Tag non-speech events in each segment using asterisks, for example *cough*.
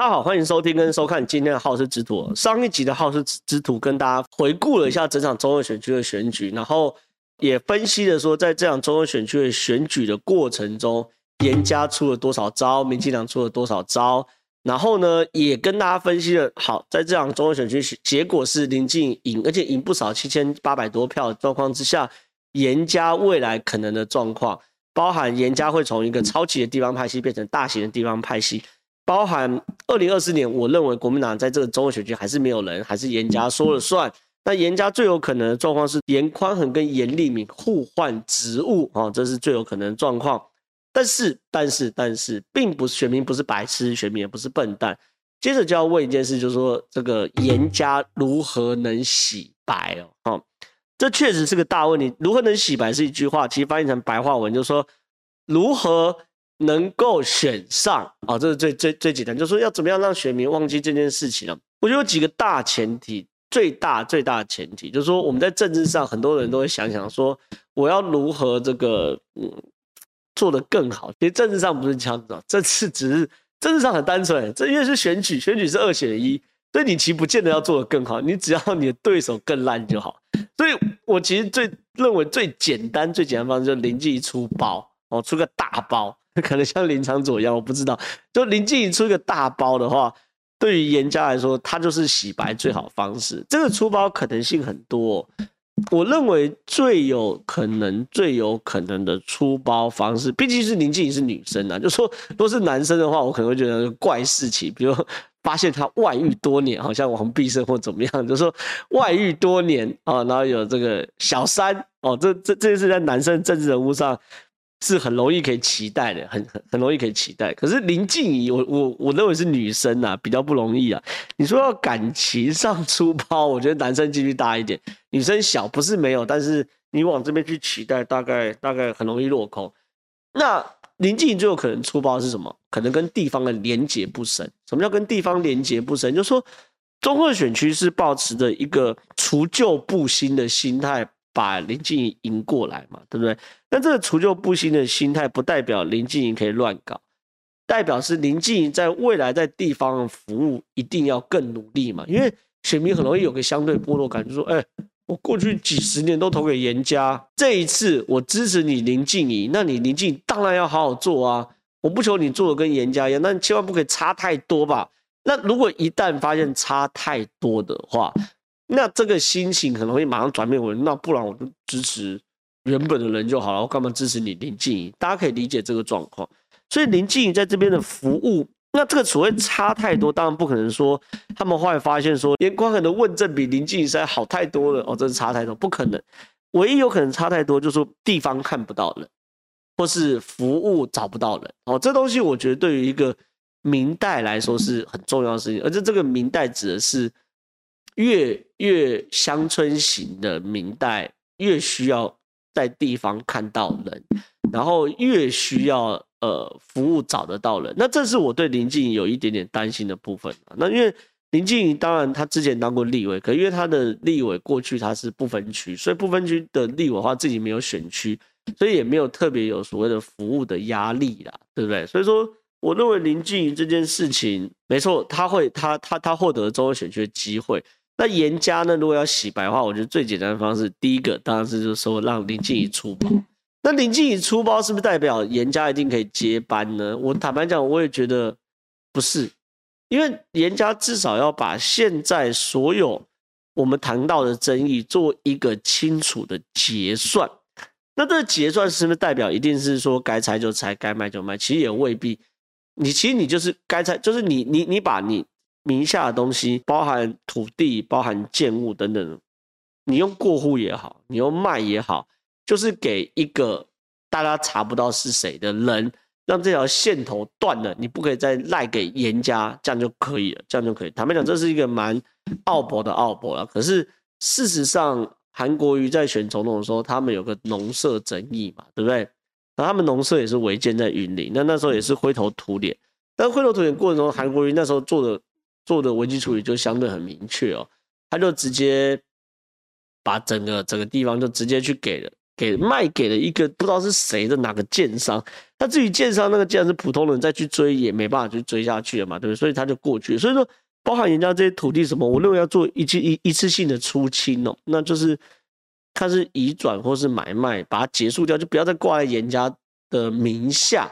大家好，欢迎收听跟收看今天的好事之徒。上一集的好事之徒跟大家回顾了一下整场中二选区的选举，然后也分析了说，在这场中二选区的选举的过程中，颜家出了多少招，民进党出了多少招，然后呢，也跟大家分析了，好，在这场中二选区结果是林进赢，而且赢不少，七千八百多票的状况之下，颜家未来可能的状况，包含颜家会从一个超级的地方派系变成大型的地方派系。包含二零二四年，我认为国民党在这个中二选区还是没有人，还是严家说了算。那严家最有可能的状况是严宽恒跟严利敏互换职务啊，这是最有可能的状况。但是，但是，但是，并不是选民不是白痴，选民也不是笨蛋。接着就要问一件事，就是说这个严家如何能洗白哦？哦，这确实是个大问题。如何能洗白是一句话，其实翻译成白话文就是说如何。能够选上啊、这是最最最简单，就是说要怎么样让选民忘记这件事情呢？我觉得有几个大前提，最大最大的前提就是说，我们在政治上很多人都会想想说，我要如何这个嗯做得更好。其实政治上不是这样子，这次只是政治上很单纯，这因为是选举，选举是二选一，所以你其实不见得要做得更好，你只要 *laughs* 你的对手更烂就好。所以我其实最认为最简单最简单方式就是林静仪出包哦，出个大包。可能像林昶佐一样，我不知道。就林静仪出一个大包的话，对于严家来说，他就是洗白最好方式。这个出包可能性很多，我认为最有可能、最有可能的出包方式，毕竟是林静仪是女生啊。就说如果是男生的话，我可能会觉得怪事情，比如发现他外遇多年，好像王必胜或怎么样，就说外遇多年啊，然后有这个小三哦，这这这是在男生政治人物上。是很容易可以期待的，很很很容易可以期待。可是林静仪，我我我认为是女生啊，比较不容易啊。你说要感情上出包，我觉得男生几率大一点，女生小不是没有，但是你往这边去期待，大概大概很容易落空。那林静仪最有可能出包是什么？可能跟地方的连结不深。什么叫跟地方连结不深？就是说中二选区是保持着一个除旧布新的心态。把林静怡赢过来嘛，对不对？那这个除旧布新的心态，不代表林静怡可以乱搞，代表是林静怡在未来在地方服务一定要更努力嘛。因为选民很容易有个相对剥落感，就说：哎，我过去几十年都投给颜家，这一次我支持你林静怡，那你林静当然要好好做啊！我不求你做的跟颜家一样，那你千万不可以差太多吧？那如果一旦发现差太多的话，那这个心情可能会马上转变为，那不然我就支持原本的人就好了，我干嘛支持你林静怡？大家可以理解这个状况。所以林静怡在这边的服务，那这个所谓差太多，当然不可能说他们后来发现说颜宽恒的问政比林静怡实在好太多了哦，真是差太多，不可能。唯一有可能差太多，就是说地方看不到人，或是服务找不到人哦。这东西我觉得对于一个明代来说是很重要的事情，而且这个明代指的是。越越乡村型的明代，越需要在地方看到人，然后越需要呃服务找得到人。那这是我对林静仪有一点点担心的部分。那因为林静仪当然他之前当过立委，可因为他的立委过去他是不分区，所以不分区的立委的话自己没有选区，所以也没有特别有所谓的服务的压力啦，对不对？所以说我认为林静仪这件事情没错，他会他他他获得中央选区的机会。那颜家呢？如果要洗白的话，我觉得最简单的方式，第一个当然是就是说让林静怡出包。那林静怡出包是不是代表颜家一定可以接班呢？我坦白讲，我也觉得不是，因为颜家至少要把现在所有我们谈到的争议做一个清楚的结算。那这个结算是不是代表一定是说该拆就拆，该卖就卖？其实也未必。你其实你就是该拆，就是你你你把你。名下的东西，包含土地、包含建物等等，你用过户也好，你用卖也好，就是给一个大家查不到是谁的人，让这条线头断了，你不可以再赖给严家，这样就可以了，这样就可以。坦白讲，这是一个蛮奥博的奥博了。可是事实上，韩国瑜在选总统的时候，他们有个农舍争议嘛，对不对？那他们农舍也是违建在云林，那那时候也是灰头土脸。但灰头土脸过程中，韩国瑜那时候做的。做的危机处理就相对很明确哦，他就直接把整个整个地方就直接去给了给卖给了一个不知道是谁的哪个建商。那至于建商那个，既然是普通人再去追，也没办法去追下去了嘛，对不对？所以他就过去。所以说，包含人家这些土地什么，我认为要做一次一一次性的出清哦，那就是看是移转或是买卖，把它结束掉，就不要再挂在人家的名下。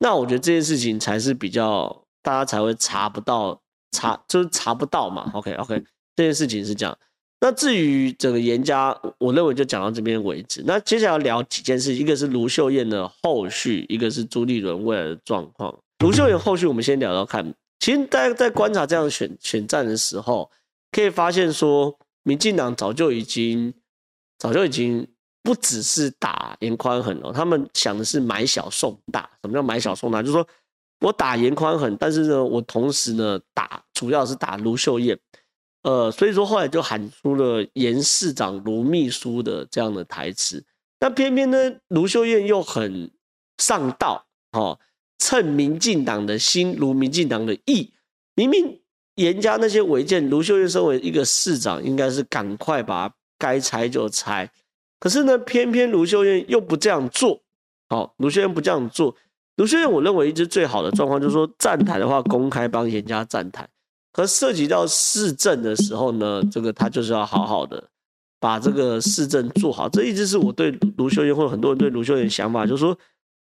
那我觉得这件事情才是比较大家才会查不到，查就是查不到嘛。OK OK，这件事情是这样。那至于整个严家，我认为就讲到这边为止。那接下来聊几件事，一个是卢秀燕的后续，一个是朱立伦未来的状况。卢秀燕后续，我们先聊聊看。其实大家在观察这样选选战的时候，可以发现说，民进党早就已经早就已经不只是打严宽恒了，他们想的是买小送大。什么叫买小送大？就是说我打严宽恒，但是呢，我同时呢打主要是打卢秀燕。呃，所以说后来就喊出了“严市长、卢秘书”的这样的台词。那偏偏呢，卢秀燕又很上道，哦，趁民进党的心，如民进党的意。明明严家那些违建，卢秀燕身为一个市长，应该是赶快把该拆就拆。可是呢，偏偏卢秀燕又不这样做。好、哦，卢秀燕不这样做。卢秀燕，我认为一直最好的状况就是说，站台的话，公开帮严家站台。可涉及到市政的时候呢，这个他就是要好好的把这个市政做好。这一直是我对卢秀燕或者很多人对卢秀燕的想法，就是说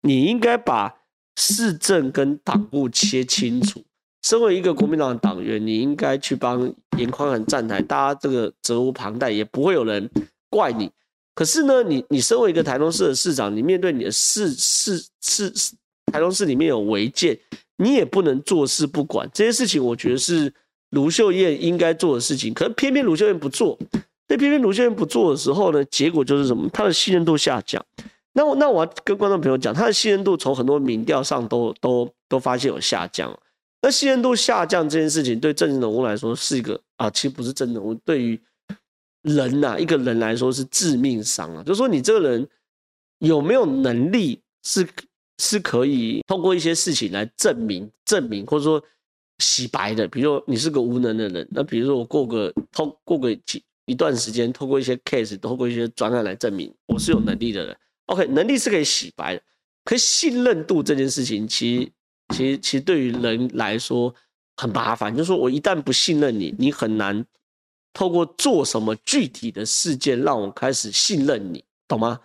你应该把市政跟党务切清楚。身为一个国民党的党员，你应该去帮严宽恒站台，大家这个责无旁贷，也不会有人怪你。可是呢，你你身为一个台中市的市长，你面对你的市市市台中市里面有违建。你也不能坐视不管这些事情，我觉得是卢秀燕应该做的事情。可是偏偏卢秀燕不做，那偏偏卢秀燕不做的时候呢，结果就是什么？她的信任度下降。那我那我要跟观众朋友讲，她的信任度从很多民调上都都都发现有下降。那信任度下降这件事情，对政治人物来说是一个啊，其实不是政治人物，对于人呐、一个人来说是致命伤啊。就是说你这个人有没有能力是？是可以通过一些事情来证明、证明或者说洗白的。比如说你是个无能的人，那比如说我过个通过个几一段时间，通过一些 case，通过一些专案来证明我是有能力的人。OK，能力是可以洗白的，可是信任度这件事情，其实其实其实对于人来说很麻烦。就是说我一旦不信任你，你很难透过做什么具体的事件让我开始信任你，懂吗？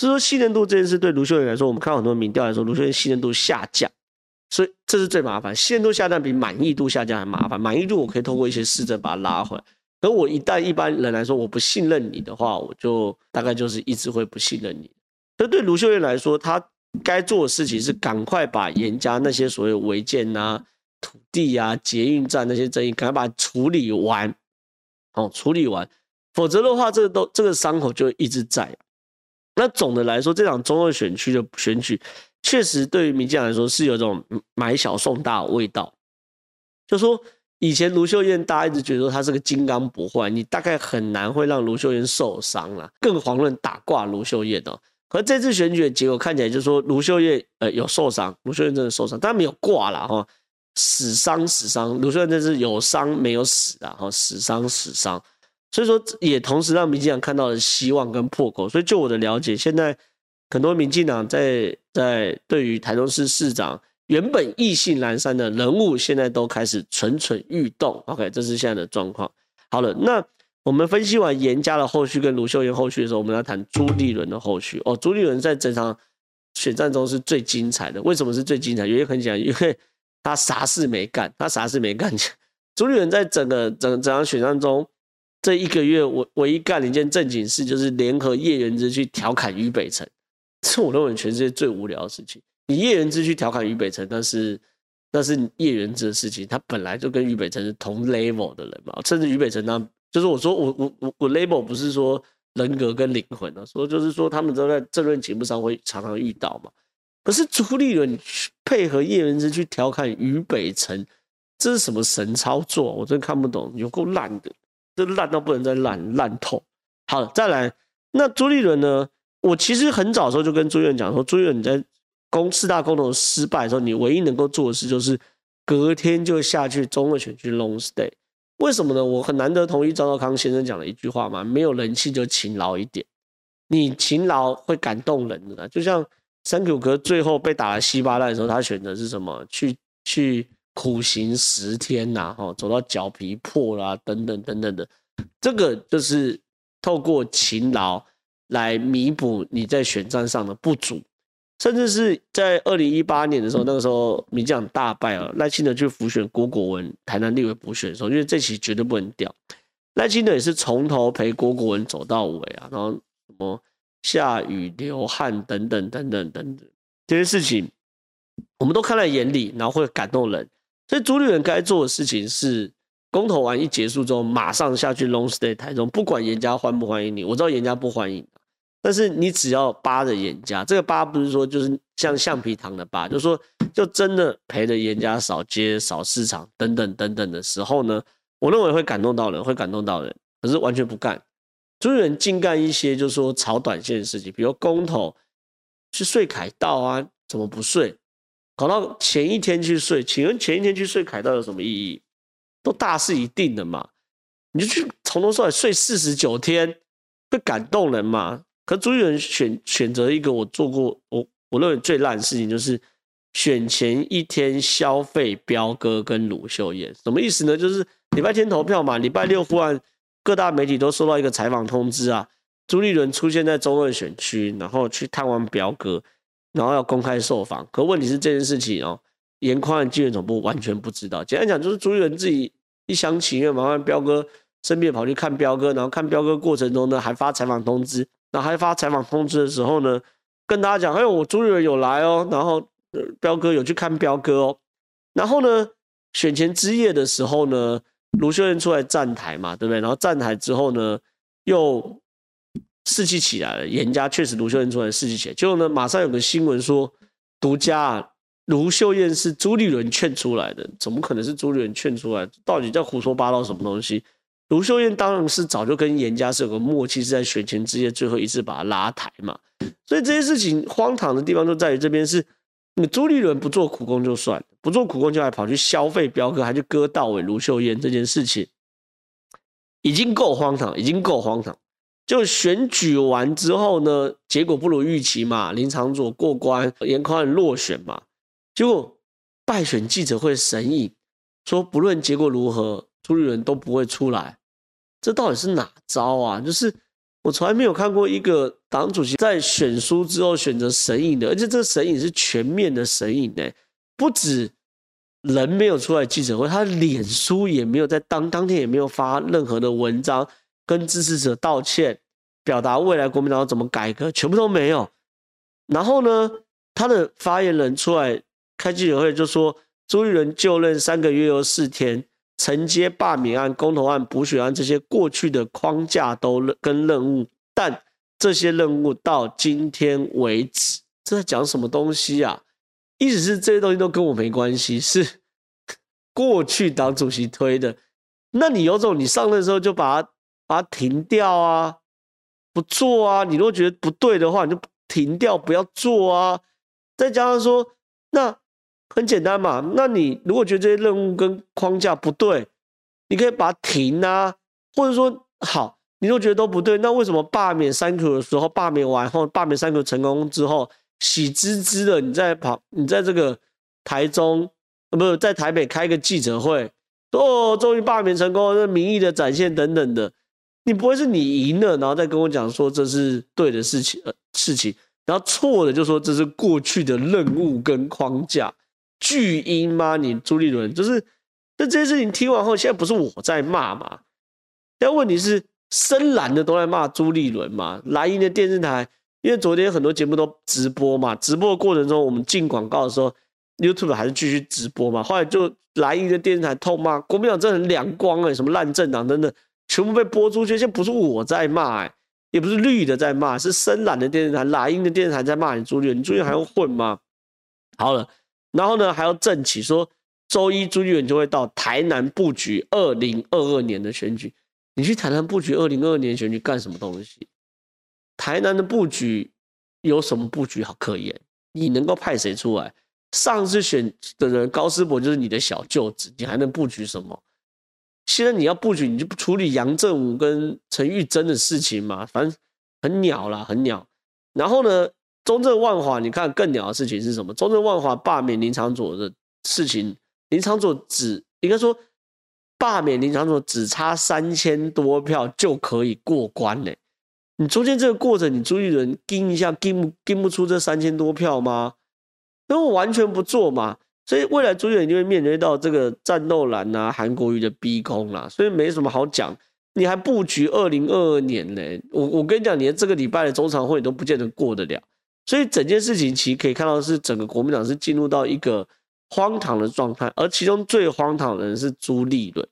所以说信任度这件事对卢秀燕来说，我们看很多民调来说，卢秀燕信任度下降，所以这是最麻烦。信任度下降比满意度下降还麻烦。满意度我可以透过一些市政把它拉回来，可我一旦一般人来说我不信任你的话，我就大概就是一直会不信任你。所以对卢秀燕来说，她该做的事情是赶快把严家那些所谓违建啊、土地啊、捷运站那些争议，赶快把它处理完，哦，处理完，否则的话，这个都这个伤口就一直在。那总的来说，这场中二选区的选举，确实对于民进党来说是有种买小送大的味道。就说以前卢秀燕，大家一直觉得说她是个金刚不坏，你大概很难会让卢秀燕受伤了，更遑论打挂卢秀燕哦。可这次选举的结果看起来，就是说卢秀燕呃有受伤，卢秀燕真的受伤，但没有挂了哈，死伤死伤，卢秀燕真是有伤没有死啊哈，死伤死伤。所以说，也同时让民进党看到了希望跟破口。所以，就我的了解，现在很多民进党在在对于台中市市长原本意兴阑珊的人物，现在都开始蠢蠢欲动。OK，这是现在的状况。好了，那我们分析完严家的后续跟卢秀燕后续的时候，我们来谈朱立伦的后续。哦，朱立伦在整场选战中是最精彩的。为什么是最精彩？原因很简单，因为他啥事没干，他啥事没干。*laughs* 朱立伦在整个整整场选战中。这一个月，我唯一干了一件正经事，就是联合叶元之去调侃于北辰，*laughs* 这我认为全世界最无聊的事情。你叶元之去调侃于北辰，那是那是叶元之的事情，他本来就跟于北辰是同 level 的人嘛。甚至于北辰呢，就是我说我我我我 level 不是说人格跟灵魂啊，说就是说他们都在政论节目上会常常遇到嘛。可是朱立伦配合叶元之去调侃于北辰，这是什么神操作？我真看不懂，有够烂的。这烂到不能再烂，烂透。好，再来。那朱立伦呢？我其实很早的时候就跟朱立伦讲说，朱立伦你在公四大公投失败的时候，你唯一能够做的事就是隔天就下去中二选区 long stay。为什么呢？我很难得同意赵道康先生讲的一句话嘛，没有人气就勤劳一点。你勤劳会感动人的，就像三九哥最后被打了稀巴烂的时候，他选择是什么？去去苦行十天呐，哈，走到脚皮破啦，等等等等的，这个就是透过勤劳来弥补你在选战上的不足。甚至是在二零一八年的时候，那个时候民进党大败了，赖清德去辅选郭国文台南立委补选的时候，因为这期绝对不能掉。赖清德也是从头陪郭国文走到尾啊，然后什么下雨流汗等等等等等等这些事情，我们都看在眼里，然后会感动人。所以朱立伦该做的事情是，公投完一结束之后，马上下去 long stay 台中，不管严家欢不欢迎你，我知道严家不欢迎。但是你只要扒着严家，这个扒不是说就是像橡皮糖的扒，就是说就真的陪着严家扫街、扫市场等等等等的时候呢，我认为会感动到人，会感动到人。可是完全不干，朱立伦净干一些就是说炒短线的事情，比如公投去睡凯道啊，怎么不睡？搞到前一天去睡，请问前一天去睡凯道有什么意义？都大势已定的嘛，你就去从头说来睡四十九天，会感动人吗？可朱立伦选选择一个我做过我我认为最烂的事情，就是选前一天消费彪哥跟卢秀燕，什么意思呢？就是礼拜天投票嘛，礼拜六忽然各大媒体都收到一个采访通知啊，朱立伦出现在中二选区，然后去探望彪哥，然后要公开受访。可问题是这件事情哦，颜宽恒竞选总部完全不知道。简单讲，就是朱立伦自己一厢情愿，麻烦彪哥身边跑去看彪哥，然后看彪哥过程中呢，还发采访通知。那还发采访通知的时候呢，跟大家讲，哎呦，我朱立伦有来哦，然后彪哥有去看彪哥哦，然后呢，选前之夜的时候呢，卢秀燕出来站台嘛，对不对？然后站台之后呢，又士气起来了，严家确实卢秀燕出来士气起来，结果呢，马上有个新闻说，独家卢秀燕是朱立伦劝出来的，怎么可能是朱立伦劝出来？到底在胡说八道什么东西？卢秀燕当然是早就跟严家是有个默契，是在选前之夜最后一次把他拉抬嘛。所以这些事情荒唐的地方就在于这边是，你朱立伦不做苦工就算，不做苦工就还跑去消费飙歌，还去割稻尾卢秀燕这件事情，已经够荒唐，已经够荒唐。就选举完之后呢，结果不如预期嘛，林昶佐过关，严宽落选嘛。结果败选记者会神隐说，不论结果如何，朱立伦都不会出来。这到底是哪招啊？就是我从来没有看过一个党主席在选输之后选择神隐的，而且这个神隐是全面的神隐呢，不止人没有出来记者会，他脸书也没有在当当天也没有发任何的文章跟支持者道歉，表达未来国民党要怎么改革，全部都没有。然后呢，他的发言人出来开记者会就说，朱立伦就任三个月又四天。承接罢免案、公投案、补选案这些过去的框架都跟任务，但这些任务到今天为止，这在讲什么东西啊？意思是这些东西都跟我没关系，是过去党主席推的。那你有种，你上任的时候就把它把它停掉啊，不做啊。你如果觉得不对的话，你就停掉，不要做啊。再加上说，那。很简单嘛，那你如果觉得这些任务跟框架不对，你可以把它停啊，或者说好，你如果觉得都不对，那为什么罢免三口的时候，罢免完后，罢免三口成功之后，喜滋滋的你在跑，你在这个台中，呃，不是在台北开个记者会，哦，终于罢免成功，这民意的展现等等的，你不会是你赢了，然后再跟我讲说这是对的事情，呃，事情，然后错的就说这是过去的任务跟框架。巨婴吗？你朱立伦就是，那这些事情听完后，现在不是我在骂嘛？但问题是，深蓝的都在骂朱立伦嘛？蓝营的电视台，因为昨天很多节目都直播嘛，直播的过程中，我们进广告的时候，YouTube 还是继续直播嘛。后来就蓝营的电视台痛骂国民党真的很两光哎、什么烂政党等等，全部被播出去。现在不是我在骂哎、也不是绿的在骂，是深蓝的电视台、蓝营的电视台在骂你朱立伦，你朱立伦还要混吗？好了。然后呢，还要正起说，周一朱立伦就会到台南布局二零二二年的选举。你去台南布局二零二二年选举干什么东西？台南的布局有什么布局好可言？你能够派谁出来？上次选的人高思博就是你的小舅子，你还能布局什么？现在你要布局，你就不处理杨振武跟陈玉珍的事情嘛？反正很鸟啦，很鸟。然后呢，中正万华，你看更鸟的事情是什么？中正万华罢免林长佐的事情，林长佐只应该说罢免林长佐只差三千多票就可以过关嘞。你中间这个过程，你朱立伦盯一下，盯不盯不出这三千多票吗？因为我完全不做嘛，所以未来朱立伦就会面临到这个战斗蓝啊、韩国瑜的逼宫啦，所以没什么好讲。你还布局二零二二年呢？我我跟你讲，连这个礼拜的中常会都不见得过得了。所以整件事情其实可以看到，是整个国民党是进入到一个荒唐的状态，而其中最荒唐的人是朱立伦。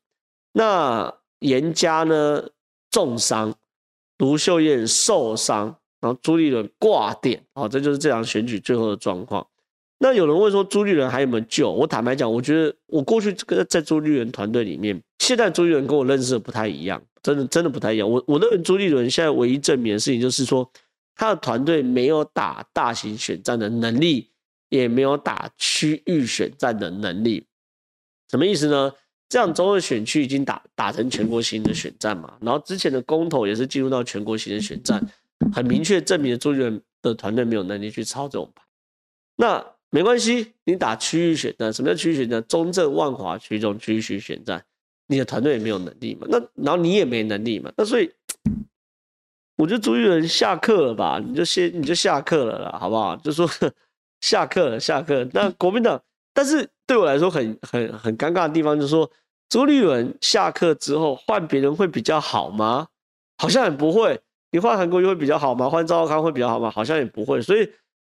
那严家呢重伤。卢秀燕受伤，然后朱立伦挂点，啊，这就是这场选举最后的状况。那有人问说朱立伦还有没有救？我坦白讲，我觉得我过去跟在朱立伦团队里面，现在朱立伦跟我认识的不太一样，真的真的不太一样。我我认为朱立伦现在唯一证明的事情就是说，他的团队没有打大型选战的能力，也没有打区域选战的能力。什么意思呢？这样中二选区已经打打成全国型的选战嘛，然后之前的公投也是进入到全国型的选战，很明确证明了朱立伦的团队没有能力去操这种牌。那没关系，你打区域选战，什么叫区域选战？中正万华区这种区域选战，你的团队也没有能力嘛，那然后你也没能力嘛，那所以我觉得朱立伦下课了吧，你就先你就下课了啦，好不好？就说 *laughs* 下课了，下课。那国民党。但是对我来说很很很尴尬的地方就是说，朱立伦下课之后换别人会比较好吗？好像也不会。你换韩国瑜会比较好吗？换赵少康会比较好吗？好像也不会。所以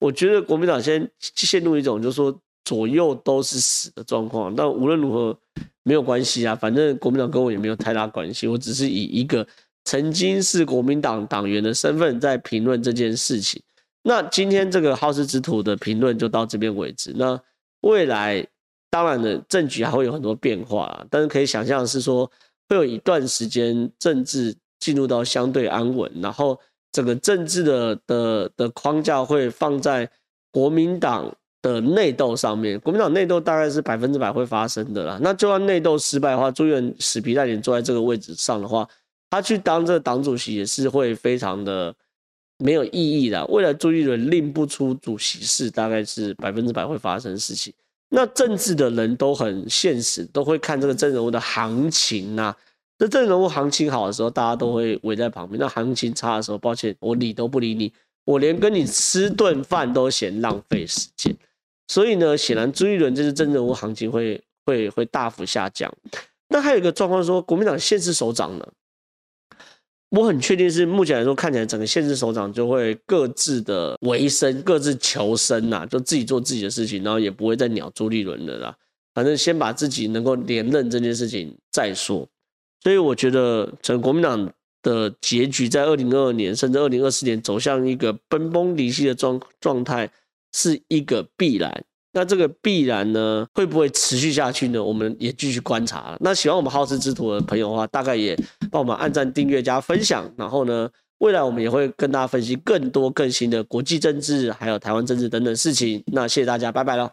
我觉得国民党先陷入一种就是说左右都是死的状况。但无论如何没有关系啊，反正国民党跟我也没有太大关系。我只是以一个曾经是国民党党员的身份在评论这件事情。那今天这个好事之徒的评论就到这边为止。那。未来当然的政局还会有很多变化啊，但是可以想象是说，会有一段时间政治进入到相对安稳，然后整个政治的的的框架会放在国民党的内斗上面。国民党内斗大概是百分之百会发生的啦。那就算内斗失败的话，朱立伦死皮赖脸坐在这个位置上的话，他去当这个党主席也是会非常的没有意义的。未来朱立伦令不出主席是大概是百分之百会发生的事情。那政治的人都很现实，都会看这个政治的行情呐、啊。那政治人物行情好的时候，大家都会围在旁边；那行情差的时候，抱歉，我理都不理你，我连跟你吃顿饭都嫌浪费时间。所以呢，显然朱立伦这次政治人物行情会会会大幅下降。那还有一个状况说，国民党县市首长呢？我很确定是目前来说，看起来整个县市首长就会各自的维生、各自求生呐、就自己做自己的事情，然后也不会再鸟朱立伦的啦。反正先把自己能够连任这件事情再说。所以我觉得，整个国民党的结局在二零二二年甚至二零二四年走向一个分崩离析的状状态，是一个必然。那这个必然呢，会不会持续下去呢？我们也继续观察。那喜欢我们好事之徒的朋友的话，大概也帮我们按赞、订阅、加分享。然后呢，未来我们也会跟大家分析更多更新的国际政治，还有台湾政治等等事情。那谢谢大家，拜拜喽。